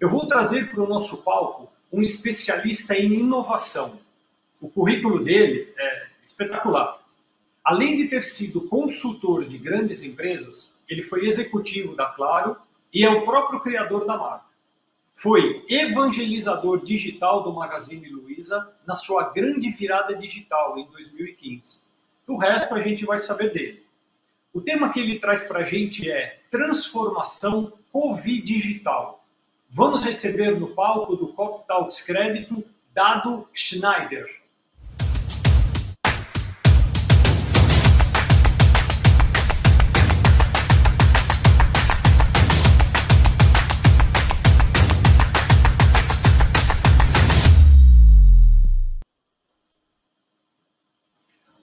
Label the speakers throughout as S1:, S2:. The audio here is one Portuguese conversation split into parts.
S1: Eu vou trazer para o nosso palco um especialista em inovação. O currículo dele é espetacular. Além de ter sido consultor de grandes empresas, ele foi executivo da Claro e é o próprio criador da marca. Foi evangelizador digital do Magazine Luiza na sua grande virada digital em 2015. O resto a gente vai saber dele. O tema que ele traz para a gente é transformação Covid digital. Vamos receber no palco do Cop Talks Crédito Dado Schneider.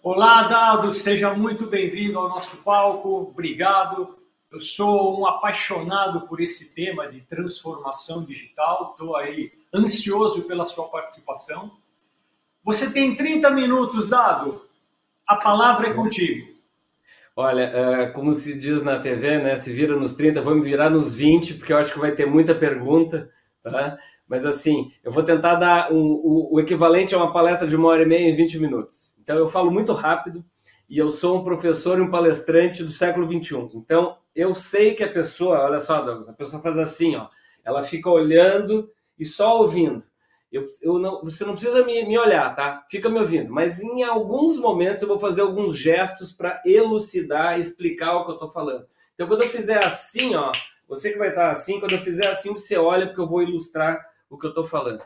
S1: Olá, Dado, seja muito bem-vindo ao nosso palco. Obrigado. Eu sou um apaixonado por esse tema de transformação digital. Estou aí ansioso pela sua participação. Você tem 30 minutos, Dado. A palavra é contigo.
S2: Olha, é, como se diz na TV, né? Se vira nos 30, vou me virar nos 20, porque eu acho que vai ter muita pergunta, tá? Mas assim, eu vou tentar dar um, o, o equivalente a uma palestra de uma hora e meia em 20 minutos. Então, eu falo muito rápido e eu sou um professor e um palestrante do século XXI. Então, eu sei que a pessoa, olha só, Douglas, a pessoa faz assim, ó, ela fica olhando e só ouvindo. Eu, eu não, você não precisa me, me olhar, tá? Fica me ouvindo. Mas em alguns momentos eu vou fazer alguns gestos para elucidar, explicar o que eu estou falando. Então, quando eu fizer assim, ó, você que vai estar assim, quando eu fizer assim, você olha, porque eu vou ilustrar o que eu estou falando.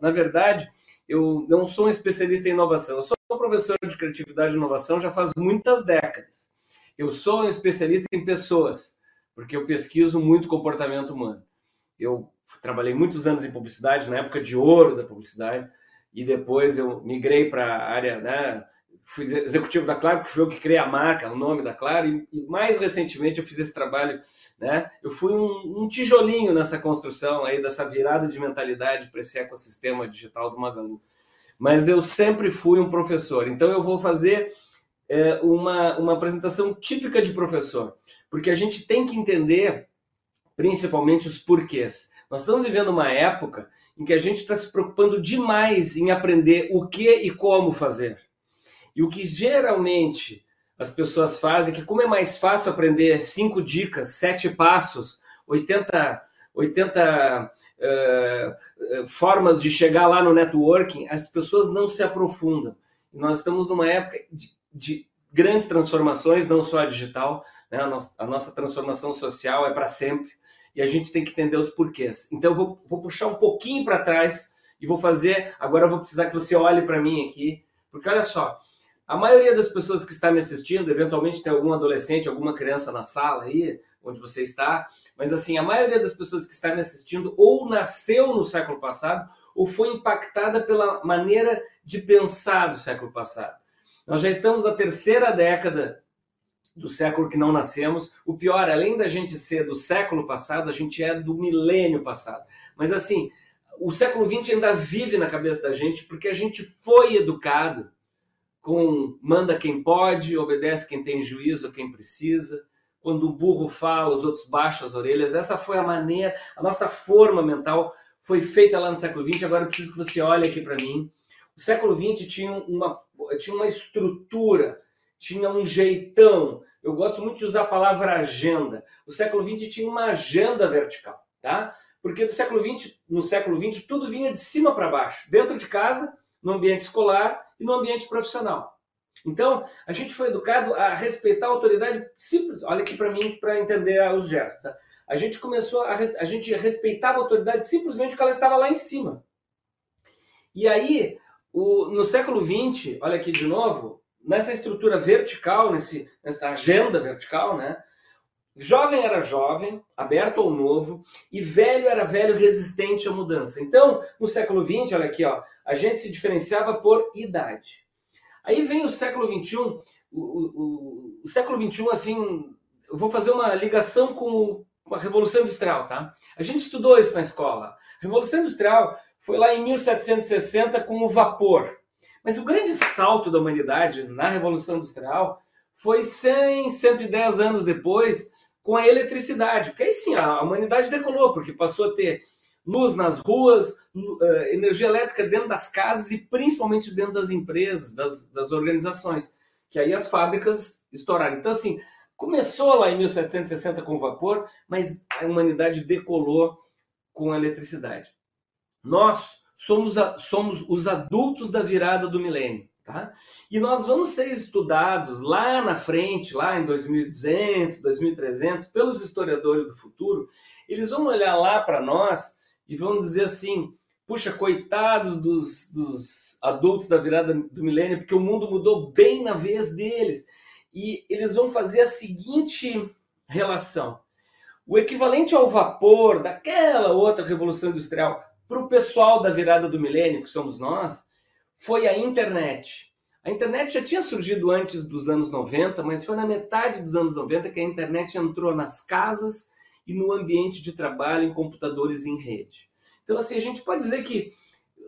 S2: Na verdade, eu não sou um especialista em inovação, eu sou professor de criatividade e inovação já faz muitas décadas. Eu sou um especialista em pessoas, porque eu pesquiso muito comportamento humano. Eu trabalhei muitos anos em publicidade, na época de ouro da publicidade, e depois eu migrei para a área, né, fui executivo da Claro, que foi eu que criei a marca, o nome da Claro, e mais recentemente eu fiz esse trabalho, né, eu fui um, um, tijolinho nessa construção aí, dessa virada de mentalidade para esse ecossistema digital do Magalu mas eu sempre fui um professor. Então eu vou fazer é, uma, uma apresentação típica de professor, porque a gente tem que entender principalmente os porquês. Nós estamos vivendo uma época em que a gente está se preocupando demais em aprender o que e como fazer. E o que geralmente as pessoas fazem, que como é mais fácil aprender cinco dicas, sete passos, 80, 80 uh, formas de chegar lá no networking, as pessoas não se aprofundam. nós estamos numa época de, de grandes transformações, não só a digital, né? a, nossa, a nossa transformação social é para sempre, e a gente tem que entender os porquês. Então, eu vou, vou puxar um pouquinho para trás e vou fazer. Agora, eu vou precisar que você olhe para mim aqui, porque olha só, a maioria das pessoas que está me assistindo, eventualmente tem algum adolescente, alguma criança na sala aí, onde você está, mas assim, a maioria das pessoas que está me assistindo ou nasceu no século passado ou foi impactada pela maneira de pensar do século passado. Nós já estamos na terceira década do século que não nascemos. O pior, além da gente ser do século passado, a gente é do milênio passado. Mas assim, o século XX ainda vive na cabeça da gente porque a gente foi educado com manda quem pode, obedece quem tem juízo, a quem precisa quando o burro fala, os outros baixam as orelhas. Essa foi a maneira, a nossa forma mental foi feita lá no século XX. Agora eu preciso que você olhe aqui para mim. O século XX tinha uma, tinha uma estrutura, tinha um jeitão. Eu gosto muito de usar a palavra agenda. O século XX tinha uma agenda vertical, tá? Porque do século XX, no século XX, tudo vinha de cima para baixo, dentro de casa, no ambiente escolar e no ambiente profissional. Então, a gente foi educado a respeitar a autoridade simples. Olha aqui para mim para entender os gestos. Tá? A gente começou a, a gente respeitava a autoridade simplesmente porque ela estava lá em cima. E aí, o, no século XX, olha aqui de novo, nessa estrutura vertical, nesse, nessa agenda vertical, né? Jovem era jovem, aberto ao novo, e velho era velho, resistente à mudança. Então, no século XX, olha aqui, ó, a gente se diferenciava por idade. Aí vem o século XXI, o, o, o século XXI, assim, eu vou fazer uma ligação com a Revolução Industrial, tá? A gente estudou isso na escola. Revolução Industrial foi lá em 1760 com o vapor. Mas o grande salto da humanidade na Revolução Industrial foi 100, 110 anos depois com a eletricidade. Porque aí sim, a humanidade decolou, porque passou a ter luz nas ruas, eh, energia elétrica dentro das casas e principalmente dentro das empresas, das, das organizações, que aí as fábricas estouraram. Então, assim, começou lá em 1760 com vapor, mas a humanidade decolou com a eletricidade. Nós somos, a, somos os adultos da virada do milênio. Tá? E nós vamos ser estudados lá na frente, lá em 2200, 2300, pelos historiadores do futuro. Eles vão olhar lá para nós e vão dizer assim: puxa, coitados dos, dos adultos da virada do milênio, porque o mundo mudou bem na vez deles. E eles vão fazer a seguinte relação: o equivalente ao vapor daquela outra revolução industrial para o pessoal da virada do milênio, que somos nós, foi a internet. A internet já tinha surgido antes dos anos 90, mas foi na metade dos anos 90 que a internet entrou nas casas e no ambiente de trabalho em computadores em rede. Então, assim, a gente pode dizer que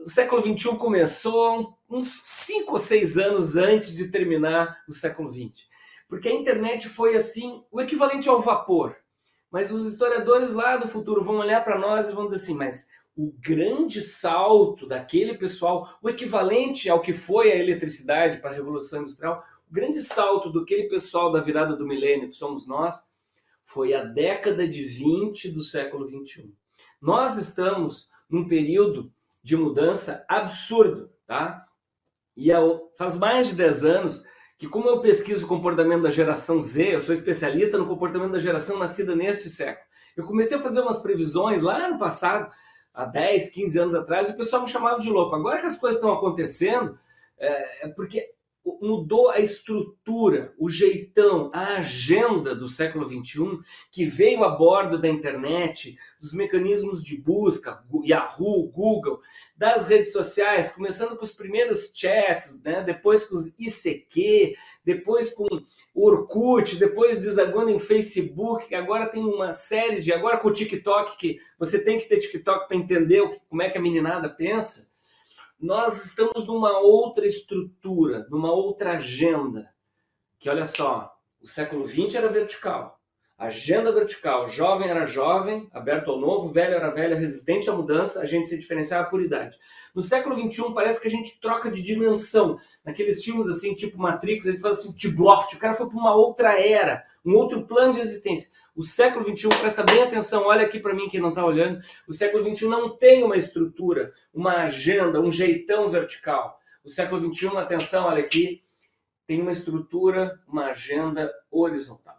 S2: o século XXI começou uns 5 ou 6 anos antes de terminar o século XX. Porque a internet foi, assim, o equivalente ao vapor. Mas os historiadores lá do futuro vão olhar para nós e vão dizer assim, mas o grande salto daquele pessoal, o equivalente ao que foi a eletricidade para a Revolução Industrial, o grande salto daquele pessoal da virada do milênio, que somos nós, foi a década de 20 do século 21. Nós estamos num período de mudança absurdo, tá? E faz mais de 10 anos que, como eu pesquiso o comportamento da geração Z, eu sou especialista no comportamento da geração nascida neste século. Eu comecei a fazer umas previsões lá no passado há 10, 15 anos atrás, o pessoal me chamava de louco. Agora que as coisas estão acontecendo, é, é porque mudou a estrutura, o jeitão, a agenda do século XXI, que veio a bordo da internet, dos mecanismos de busca, Yahoo, Google, das redes sociais, começando com os primeiros chats, né? depois com os ICQ, depois com o Orkut, depois desaguando em Facebook, que agora tem uma série de. Agora com o TikTok, que você tem que ter TikTok para entender o que, como é que a meninada pensa. Nós estamos numa outra estrutura, numa outra agenda. Que olha só, o século XX era vertical. Agenda vertical, jovem era jovem, aberto ao novo, velho era velho, resistente à mudança, a gente se diferenciava por idade. No século XXI parece que a gente troca de dimensão. Naqueles filmes assim, tipo Matrix, a gente fala assim, Tibloft, o cara foi para uma outra era, um outro plano de existência. O século XXI, presta bem atenção, olha aqui para mim quem não está olhando, o século XXI não tem uma estrutura, uma agenda, um jeitão vertical. O século XXI, atenção, olha aqui, tem uma estrutura, uma agenda horizontal.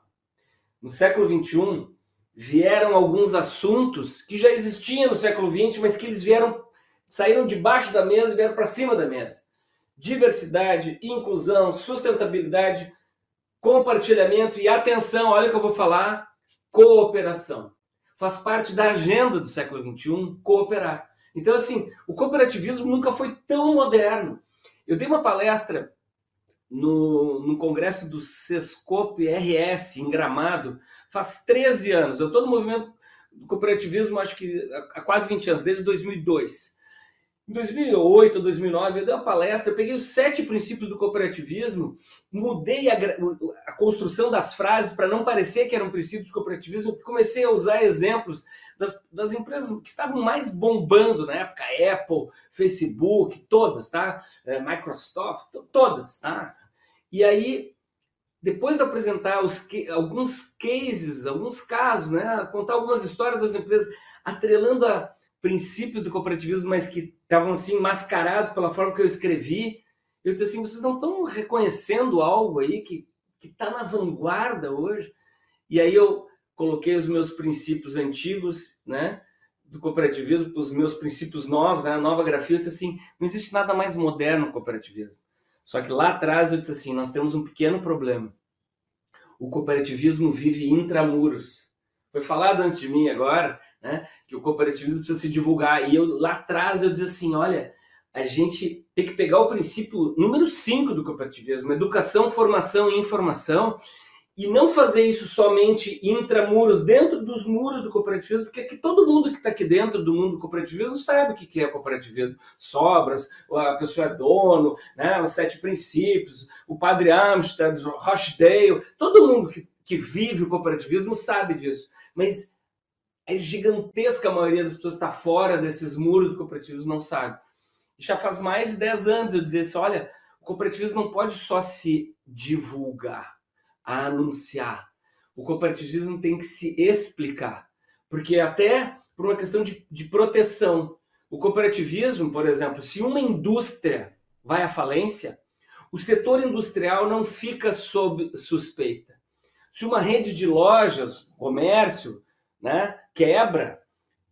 S2: No século XXI, vieram alguns assuntos que já existiam no século XX, mas que eles vieram, saíram debaixo da mesa e vieram para cima da mesa. Diversidade, inclusão, sustentabilidade, compartilhamento e atenção, olha o que eu vou falar, cooperação. Faz parte da agenda do século XXI cooperar. Então, assim, o cooperativismo nunca foi tão moderno. Eu dei uma palestra no, no congresso do Sescop RS, em Gramado, faz 13 anos. Eu estou no movimento do cooperativismo, acho que há quase 20 anos, desde 2002. Em 2008 ou 2009, eu dei uma palestra, eu peguei os sete princípios do cooperativismo, mudei a, a construção das frases para não parecer que eram princípios do cooperativismo, comecei a usar exemplos das, das, empresas que estavam mais bombando na época, Apple, Facebook, todas, tá? É, Microsoft, todas, tá? E aí, depois de apresentar os, alguns cases, alguns casos, né? Contar algumas histórias das empresas, atrelando a princípios do cooperativismo, mas que estavam assim mascarados pela forma que eu escrevi, eu disse assim, vocês não estão reconhecendo algo aí que está na vanguarda hoje? E aí eu coloquei os meus princípios antigos, né, do cooperativismo, os meus princípios novos, né, a nova grafia, eu disse assim, não existe nada mais moderno no cooperativismo. Só que lá atrás eu disse assim, nós temos um pequeno problema. O cooperativismo vive intramuros. Foi falado antes de mim agora, né, que o cooperativismo precisa se divulgar. E eu lá atrás eu disse assim, olha, a gente tem que pegar o princípio número 5 do cooperativismo, educação, formação e informação, e não fazer isso somente intramuros, dentro dos muros do cooperativismo, porque aqui, todo mundo que está aqui dentro do mundo do cooperativismo sabe o que é cooperativismo. Sobras, a pessoa é dono, né, os sete princípios, o padre Amsterdam, Rochdale, todo mundo que, que vive o cooperativismo sabe disso. Mas a gigantesca maioria das pessoas está fora desses muros do cooperativismo, não sabe. Já faz mais de 10 anos eu dizia assim, olha, o cooperativismo não pode só se divulgar, anunciar. O cooperativismo tem que se explicar. Porque até por uma questão de, de proteção. O cooperativismo, por exemplo, se uma indústria vai à falência, o setor industrial não fica sob suspeita. Se uma rede de lojas, comércio, né, quebra,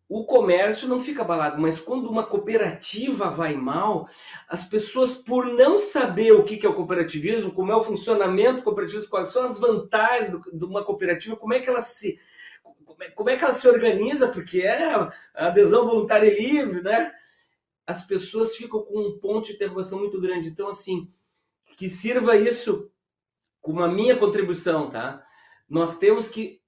S2: o comércio não fica abalado, mas quando uma cooperativa vai mal, as pessoas, por não saber o que é o cooperativismo, como é o funcionamento do cooperativismo, quais são as vantagens de uma cooperativa, como é que ela se como é que ela se organiza, porque é adesão voluntária e livre, né? As pessoas ficam com um ponto de interrogação muito grande. Então, assim, que sirva isso como a minha contribuição, tá? Nós temos que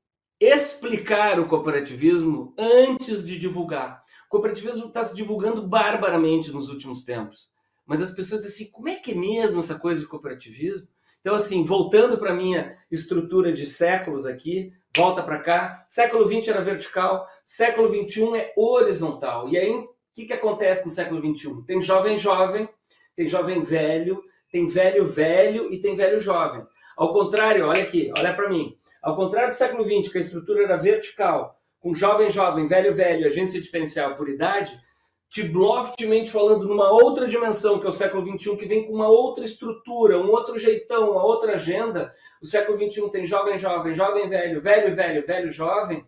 S2: explicar o cooperativismo antes de divulgar. O cooperativismo está se divulgando barbaramente nos últimos tempos. Mas as pessoas dizem assim, como é que é mesmo essa coisa de cooperativismo? Então, assim, voltando para a minha estrutura de séculos aqui, volta para cá, século XX era vertical, século XXI é horizontal. E aí, o que, que acontece no século XXI? Tem jovem jovem, tem jovem velho, tem velho velho e tem velho jovem. Ao contrário, olha aqui, olha para mim. Ao contrário do século XX, que a estrutura era vertical, com jovem, jovem, velho, velho, a gente se diferenciava por idade, Tibloftmente falando numa outra dimensão, que é o século XXI, que vem com uma outra estrutura, um outro jeitão, uma outra agenda. O século XXI tem jovem, jovem, jovem, velho, velho, velho, velho, jovem.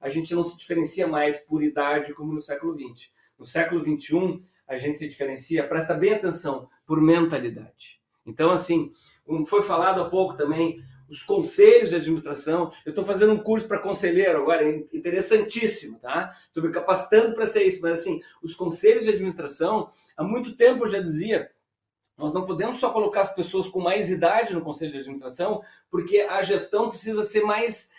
S2: A gente não se diferencia mais por idade como no século XX. No século XXI, a gente se diferencia, presta bem atenção, por mentalidade. Então, assim, como foi falado há pouco também, os conselhos de administração. Eu estou fazendo um curso para conselheiro agora, interessantíssimo, tá? Estou me capacitando para ser isso, mas assim, os conselhos de administração, há muito tempo eu já dizia, nós não podemos só colocar as pessoas com mais idade no conselho de administração, porque a gestão precisa ser mais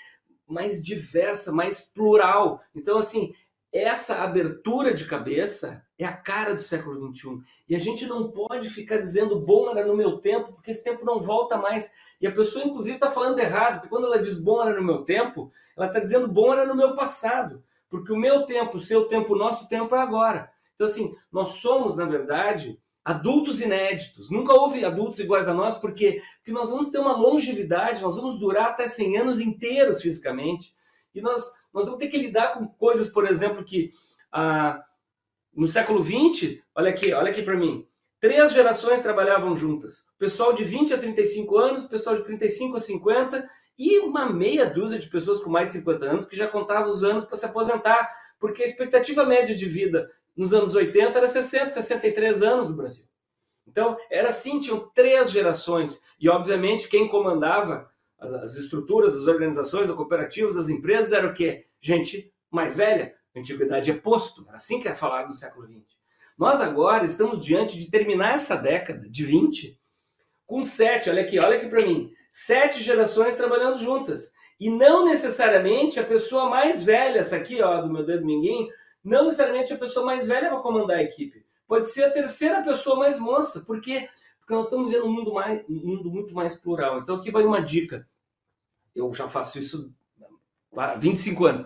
S2: mais diversa, mais plural. Então, assim, essa abertura de cabeça é a cara do século XXI. E a gente não pode ficar dizendo bom era no meu tempo, porque esse tempo não volta mais. E a pessoa, inclusive, está falando errado, porque quando ela diz bom era no meu tempo, ela está dizendo bom era no meu passado. Porque o meu tempo, o seu tempo, o nosso tempo é agora. Então, assim, nós somos, na verdade, adultos inéditos. Nunca houve adultos iguais a nós, porque, porque nós vamos ter uma longevidade, nós vamos durar até 100 anos inteiros fisicamente. E nós, nós vamos ter que lidar com coisas, por exemplo, que ah, no século XX, olha aqui, olha aqui para mim, três gerações trabalhavam juntas. Pessoal de 20 a 35 anos, pessoal de 35 a 50 e uma meia dúzia de pessoas com mais de 50 anos que já contavam os anos para se aposentar, porque a expectativa média de vida nos anos 80 era 60, 63 anos no Brasil. Então, era assim, tinham três gerações. E, obviamente, quem comandava as, as estruturas, as organizações, as cooperativas, as empresas, era o quê? Gente mais velha. Antiguidade é posto. Era assim que é falado no século XX. Nós agora estamos diante de terminar essa década de 20 com sete, olha aqui, olha aqui para mim, sete gerações trabalhando juntas. E não necessariamente a pessoa mais velha, essa aqui, ó, do meu dedo minguim, não necessariamente a pessoa mais velha vai comandar a equipe. Pode ser a terceira pessoa mais moça. Por quê? Porque nós estamos vivendo um mundo, mais, um mundo muito mais plural. Então aqui vai uma dica. Eu já faço isso há 25 anos.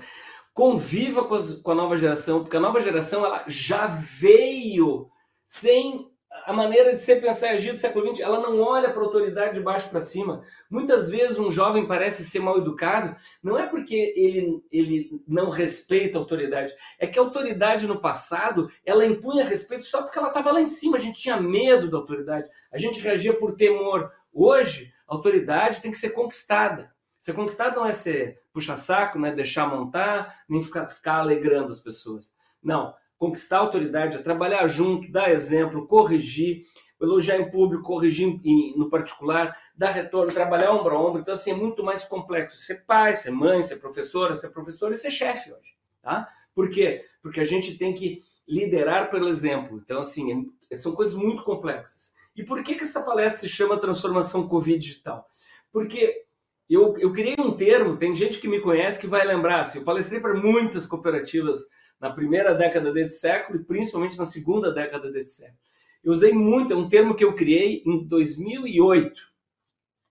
S2: Conviva com, as, com a nova geração, porque a nova geração ela já veio sem a maneira de ser, pensar e agir do século XX, ela não olha para a autoridade de baixo para cima. Muitas vezes um jovem parece ser mal educado, não é porque ele, ele não respeita a autoridade, é que a autoridade no passado, ela impunha respeito só porque ela estava lá em cima, a gente tinha medo da autoridade, a gente reagia por temor. Hoje, a autoridade tem que ser conquistada. Ser conquistada não é ser puxa-saco, não é deixar montar, nem ficar, ficar alegrando as pessoas. Não, conquistar a autoridade, é trabalhar junto, dar exemplo, corrigir, elogiar em público, corrigir em, no particular, dar retorno, trabalhar ombro a ombro. Então, assim, é muito mais complexo ser pai, ser mãe, ser professora, ser professor e ser chefe hoje. Tá? Por quê? Porque a gente tem que liderar pelo exemplo. Então, assim, é, são coisas muito complexas. E por que, que essa palestra se chama Transformação Covid Digital? Porque eu, eu criei um termo, tem gente que me conhece que vai lembrar, assim, eu palestrei para muitas cooperativas na primeira década desse século e principalmente na segunda década desse século. Eu usei muito, é um termo que eu criei em 2008.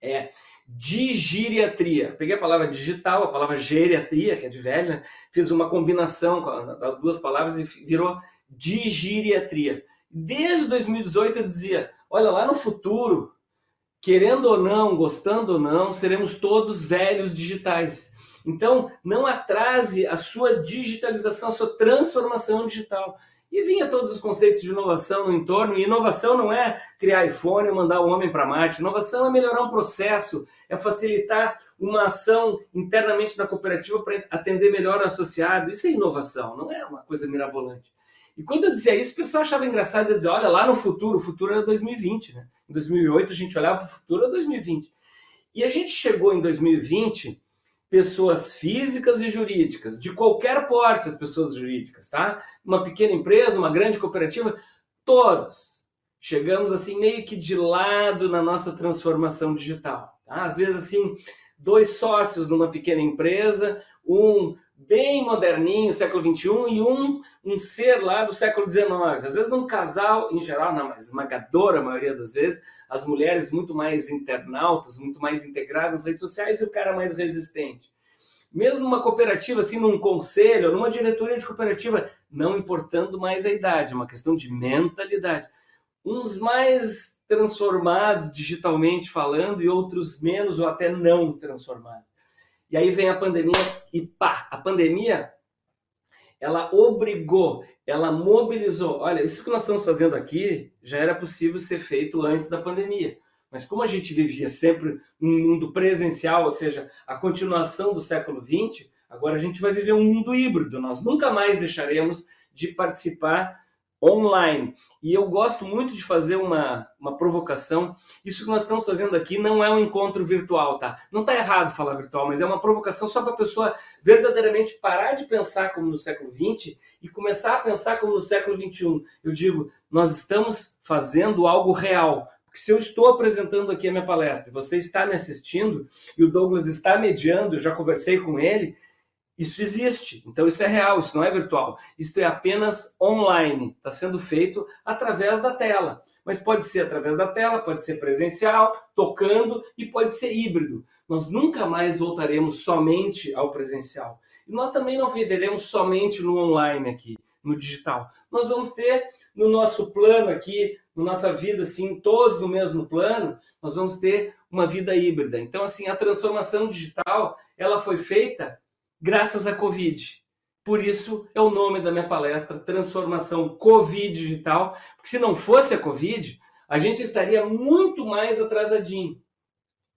S2: É digiriatria. Peguei a palavra digital, a palavra geriatria, que é de velha, né? fiz uma combinação das duas palavras e virou digiriatria. Desde 2018 eu dizia, olha lá no futuro, querendo ou não, gostando ou não, seremos todos velhos digitais. Então, não atrase a sua digitalização, a sua transformação digital. E vinha todos os conceitos de inovação no entorno, e inovação não é criar iPhone e mandar o homem para Marte. Inovação é melhorar um processo, é facilitar uma ação internamente da cooperativa para atender melhor o associado. Isso é inovação, não é uma coisa mirabolante. E quando eu dizia isso, o pessoal achava engraçado dizer, olha, lá no futuro, o futuro era 2020, né? Em 2008 a gente olhava para o futuro, era 2020. E a gente chegou em 2020 pessoas físicas e jurídicas, de qualquer porte as pessoas jurídicas, tá? Uma pequena empresa, uma grande cooperativa, todos chegamos assim meio que de lado na nossa transformação digital. Tá? Às vezes assim, dois sócios numa pequena empresa, um bem moderninho, século XXI, e um, um ser lá do século XIX. Às vezes num casal, em geral, na esmagadora maioria das vezes, as mulheres muito mais internautas, muito mais integradas nas redes sociais e o cara mais resistente. Mesmo numa cooperativa, assim, num conselho, numa diretoria de cooperativa, não importando mais a idade, é uma questão de mentalidade. Uns mais transformados digitalmente falando e outros menos ou até não transformados. E aí vem a pandemia e pá, a pandemia ela obrigou, ela mobilizou. Olha, isso que nós estamos fazendo aqui já era possível ser feito antes da pandemia. Mas como a gente vivia sempre num mundo presencial, ou seja, a continuação do século XX, agora a gente vai viver um mundo híbrido. Nós nunca mais deixaremos de participar online. E eu gosto muito de fazer uma, uma provocação. Isso que nós estamos fazendo aqui não é um encontro virtual, tá? Não está errado falar virtual, mas é uma provocação só para a pessoa verdadeiramente parar de pensar como no século XX e começar a pensar como no século XXI. Eu digo, nós estamos fazendo algo real. Porque se eu estou apresentando aqui a minha palestra você está me assistindo e o Douglas está mediando, eu já conversei com ele, isso existe, então isso é real, isso não é virtual. Isso é apenas online, está sendo feito através da tela. Mas pode ser através da tela, pode ser presencial, tocando e pode ser híbrido. Nós nunca mais voltaremos somente ao presencial. E nós também não viveremos somente no online aqui, no digital. Nós vamos ter no nosso plano aqui, na nossa vida, assim, todos no mesmo plano, nós vamos ter uma vida híbrida. Então, assim, a transformação digital, ela foi feita graças à Covid. Por isso é o nome da minha palestra, Transformação Covid Digital, porque se não fosse a Covid, a gente estaria muito mais atrasadinho.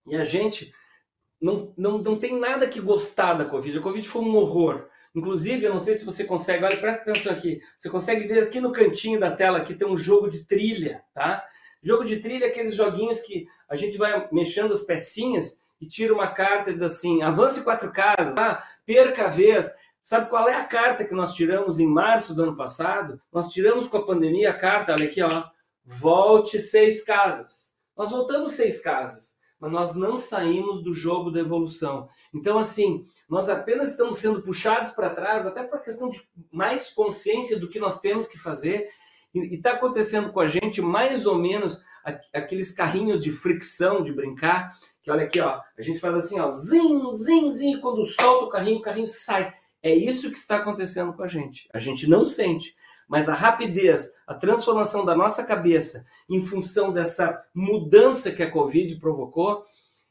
S2: E a gente não, não, não tem nada que gostar da Covid. A Covid foi um horror. Inclusive, eu não sei se você consegue, olha, presta atenção aqui. Você consegue ver aqui no cantinho da tela que tem um jogo de trilha, tá? Jogo de trilha é aqueles joguinhos que a gente vai mexendo as pecinhas e tira uma carta e diz assim: avance quatro casas, ah, perca a vez. Sabe qual é a carta que nós tiramos em março do ano passado? Nós tiramos com a pandemia a carta, olha aqui, ó, volte seis casas. Nós voltamos seis casas, mas nós não saímos do jogo da evolução. Então, assim, nós apenas estamos sendo puxados para trás, até por questão de mais consciência do que nós temos que fazer. E está acontecendo com a gente mais ou menos aqueles carrinhos de fricção, de brincar, que olha aqui, ó, a gente faz assim, ó, zin, zin, zin, quando solta o carrinho, o carrinho sai. É isso que está acontecendo com a gente. A gente não sente, mas a rapidez, a transformação da nossa cabeça em função dessa mudança que a Covid provocou,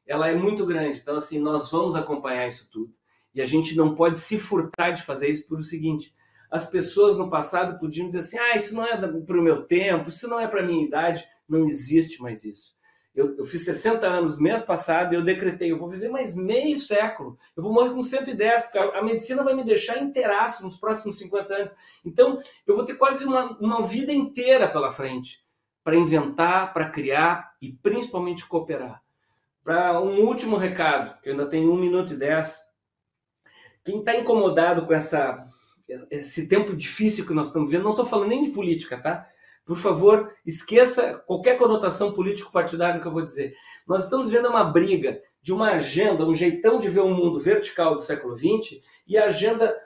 S2: ela é muito grande. Então, assim, nós vamos acompanhar isso tudo. E a gente não pode se furtar de fazer isso por o seguinte: as pessoas no passado podiam dizer assim, ah, isso não é para o meu tempo, isso não é para a minha idade. Não existe mais isso. Eu, eu, fiz 60 anos mês passado e eu decretei, eu vou viver mais meio século. Eu vou morrer com 110, porque a, a medicina vai me deixar inteiraço nos próximos 50 anos. Então, eu vou ter quase uma, uma vida inteira pela frente para inventar, para criar e principalmente cooperar. Para um último recado, que eu ainda tenho um minuto e dez. Quem está incomodado com essa, esse tempo difícil que nós estamos vivendo, não estou falando nem de política, tá? Por favor, esqueça qualquer conotação político-partidária que eu vou dizer. Nós estamos vendo uma briga de uma agenda, um jeitão de ver o mundo vertical do século XX e a agenda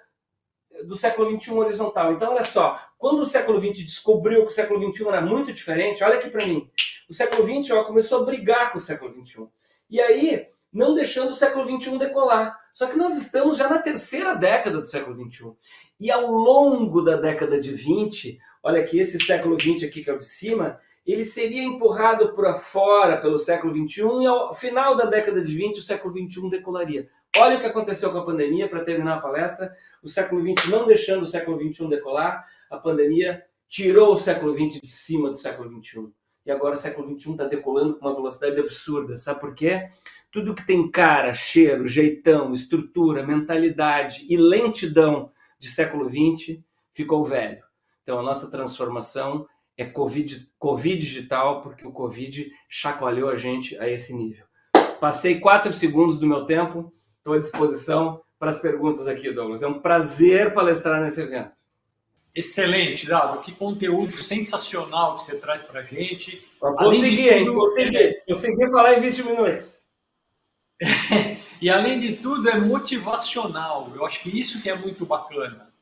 S2: do século XXI horizontal. Então, olha só, quando o século XX descobriu que o século XXI era muito diferente, olha aqui para mim. O século XX ó, começou a brigar com o século XXI. E aí, não deixando o século XXI decolar. Só que nós estamos já na terceira década do século XXI. E ao longo da década de 20, olha aqui, esse século XX aqui que é o de cima, ele seria empurrado para fora pelo século XXI e ao final da década de 20 o século XXI decolaria. Olha o que aconteceu com a pandemia, para terminar a palestra, o século XX não deixando o século XXI decolar, a pandemia tirou o século XX de cima do século XXI. E agora o século XXI está decolando com uma velocidade absurda. Sabe por quê? Tudo que tem cara, cheiro, jeitão, estrutura, mentalidade e lentidão de século XX ficou velho. Então a nossa transformação é COVID, COVID digital, porque o Covid chacoalhou a gente a esse nível. Passei quatro segundos do meu tempo, estou à disposição para as perguntas aqui, Douglas. É um prazer palestrar nesse evento.
S1: Excelente, Dado. Que conteúdo sensacional que você traz para a gente.
S2: consegui, hein? Consegui. Consegui falar em 20 minutos.
S1: e além de tudo, é motivacional. Eu acho que isso que é muito bacana.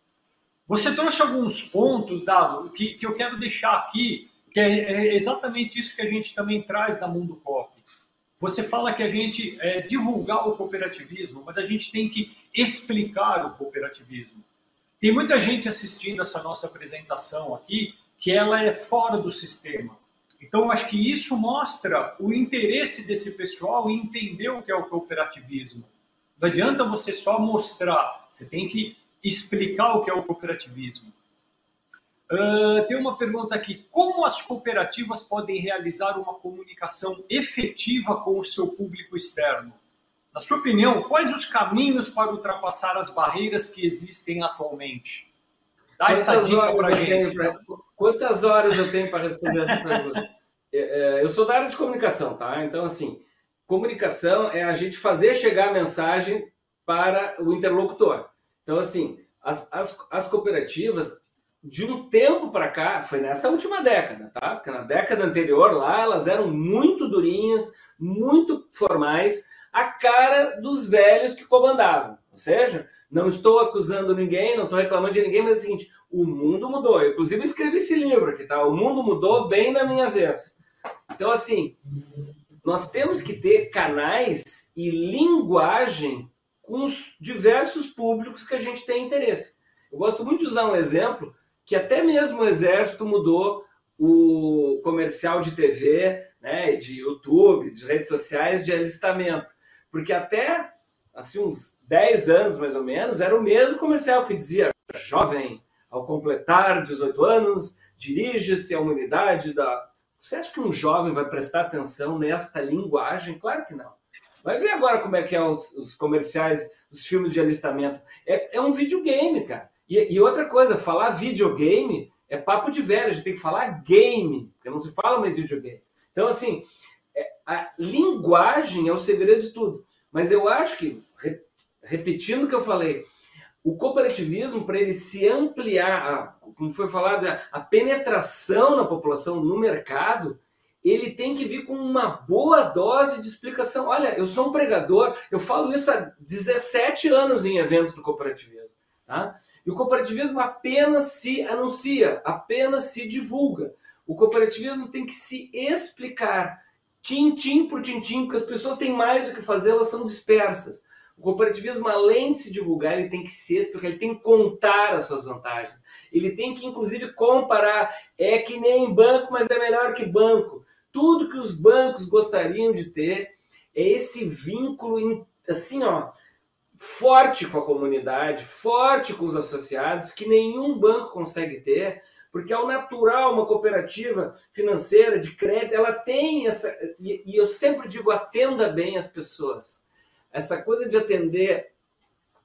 S1: Você trouxe alguns pontos, Dado, que, que eu quero deixar aqui, que é, é exatamente isso que a gente também traz da Mundo Cop. Você fala que a gente é, divulgar o cooperativismo, mas a gente tem que explicar o cooperativismo. Tem muita gente assistindo essa nossa apresentação aqui que ela é fora do sistema. Então, acho que isso mostra o interesse desse pessoal em entender o que é o cooperativismo. Não adianta você só mostrar, você tem que explicar o que é o cooperativismo. Uh, tem uma pergunta aqui: como as cooperativas podem realizar uma comunicação efetiva com o seu público externo? Na sua opinião, quais os caminhos para ultrapassar as barreiras que existem atualmente?
S2: Dá quantas essa dica para gente. Pra, quantas horas eu tenho para responder essa pergunta? É, é, eu sou da área de comunicação, tá? Então, assim, comunicação é a gente fazer chegar a mensagem para o interlocutor. Então, assim, as, as, as cooperativas, de um tempo para cá, foi nessa última década, tá? Porque na década anterior lá, elas eram muito durinhas, muito formais, a cara dos velhos que comandavam. Ou seja, não estou acusando ninguém, não estou reclamando de ninguém, mas é o seguinte, o mundo mudou. Eu, inclusive, escrevi esse livro aqui, tá? O mundo mudou bem na minha vez. Então, assim, nós temos que ter canais e linguagem com os diversos públicos que a gente tem interesse. Eu gosto muito de usar um exemplo que até mesmo o Exército mudou o comercial de TV, né, de YouTube, de redes sociais de alistamento. Porque até assim, uns 10 anos mais ou menos, era o mesmo comercial que dizia jovem, ao completar 18 anos, dirige-se uma unidade da. Você acha que um jovem vai prestar atenção nesta linguagem? Claro que não. Vai ver agora como é que é os, os comerciais, os filmes de alistamento. É, é um videogame, cara. E, e, outra coisa, falar videogame é papo de velho, a gente tem que falar game, porque não se fala mais videogame. Então, assim, é, a linguagem é o segredo de tudo. Mas eu acho que, re, repetindo o que eu falei, o cooperativismo, para ele se ampliar, a, como foi falado, a, penetração na população, no mercado, ele tem que vir com uma boa dose de explicação. Olha, eu sou um pregador, eu falo isso há 17 anos em eventos do cooperativismo. Tá? E o cooperativismo apenas se anuncia, apenas se divulga. O cooperativismo tem que se explicar, tintim por tintim, porque as pessoas têm mais o que fazer, elas são dispersas. O cooperativismo, além de se divulgar, ele tem que se explicar, ele tem que contar as suas vantagens. Ele tem que, inclusive, comparar. É que nem banco, mas é melhor que banco. Tudo que os bancos gostariam de ter é esse vínculo assim, ó, forte com a comunidade, forte com os associados, que nenhum banco consegue ter, porque ao natural uma cooperativa financeira de crédito, ela tem essa e eu sempre digo atenda bem as pessoas. Essa coisa de atender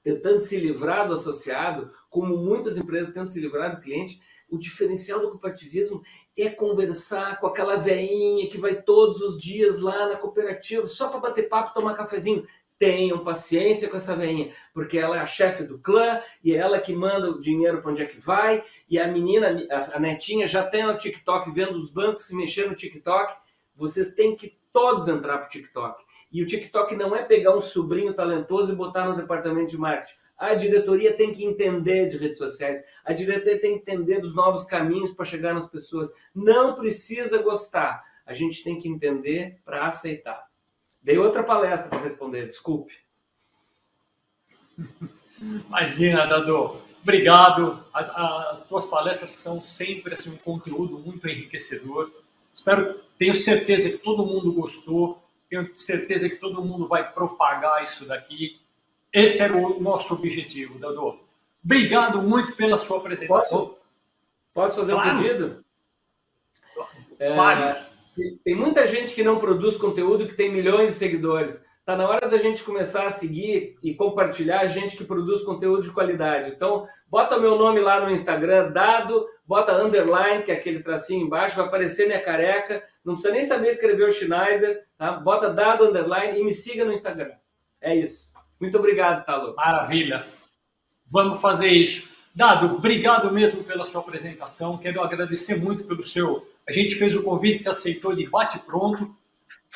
S2: tentando se livrar do associado, como muitas empresas tentam se livrar do cliente, o diferencial do cooperativismo é conversar com aquela veinha que vai todos os dias lá na cooperativa só para bater papo, tomar cafezinho. Tenham paciência com essa veinha, porque ela é a chefe do clã e é ela que manda o dinheiro para onde é que vai. E a menina, a netinha, já tem no TikTok vendo os bancos se mexer no TikTok. Vocês têm que todos entrar para o TikTok. E o TikTok não é pegar um sobrinho talentoso e botar no departamento de marketing. A diretoria tem que entender de redes sociais, a diretoria tem que entender dos novos caminhos para chegar nas pessoas. Não precisa gostar, a gente tem que entender para aceitar. Dei outra palestra para responder, desculpe.
S1: Imagina, Dado. Obrigado. As, as tuas palestras são sempre assim, um conteúdo muito enriquecedor. Espero, tenho certeza que todo mundo gostou. Tenho certeza que todo mundo vai propagar isso daqui. Esse era o nosso objetivo, Dado. Obrigado muito pela sua apresentação.
S2: Posso, posso fazer claro. um pedido?
S1: Vários.
S2: É, tem muita gente que não produz conteúdo que tem milhões de seguidores. Tá na hora da gente começar a seguir e compartilhar gente que produz conteúdo de qualidade. Então, bota meu nome lá no Instagram, dado, bota underline, que é aquele tracinho embaixo, vai aparecer minha careca. Não precisa nem saber escrever o Schneider, tá? Bota dado underline e me siga no Instagram. É isso. Muito obrigado, Talo.
S1: Maravilha. Vamos fazer isso. Dado, obrigado mesmo pela sua apresentação. Quero agradecer muito pelo seu. A gente fez o convite, se aceitou de bate pronto.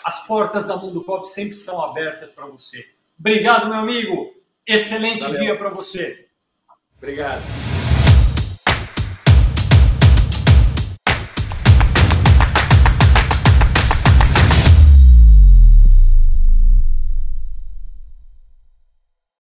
S1: As portas da Mundo Pop sempre são abertas para você. Obrigado, meu amigo. Excelente Valeu. dia para você.
S2: Obrigado.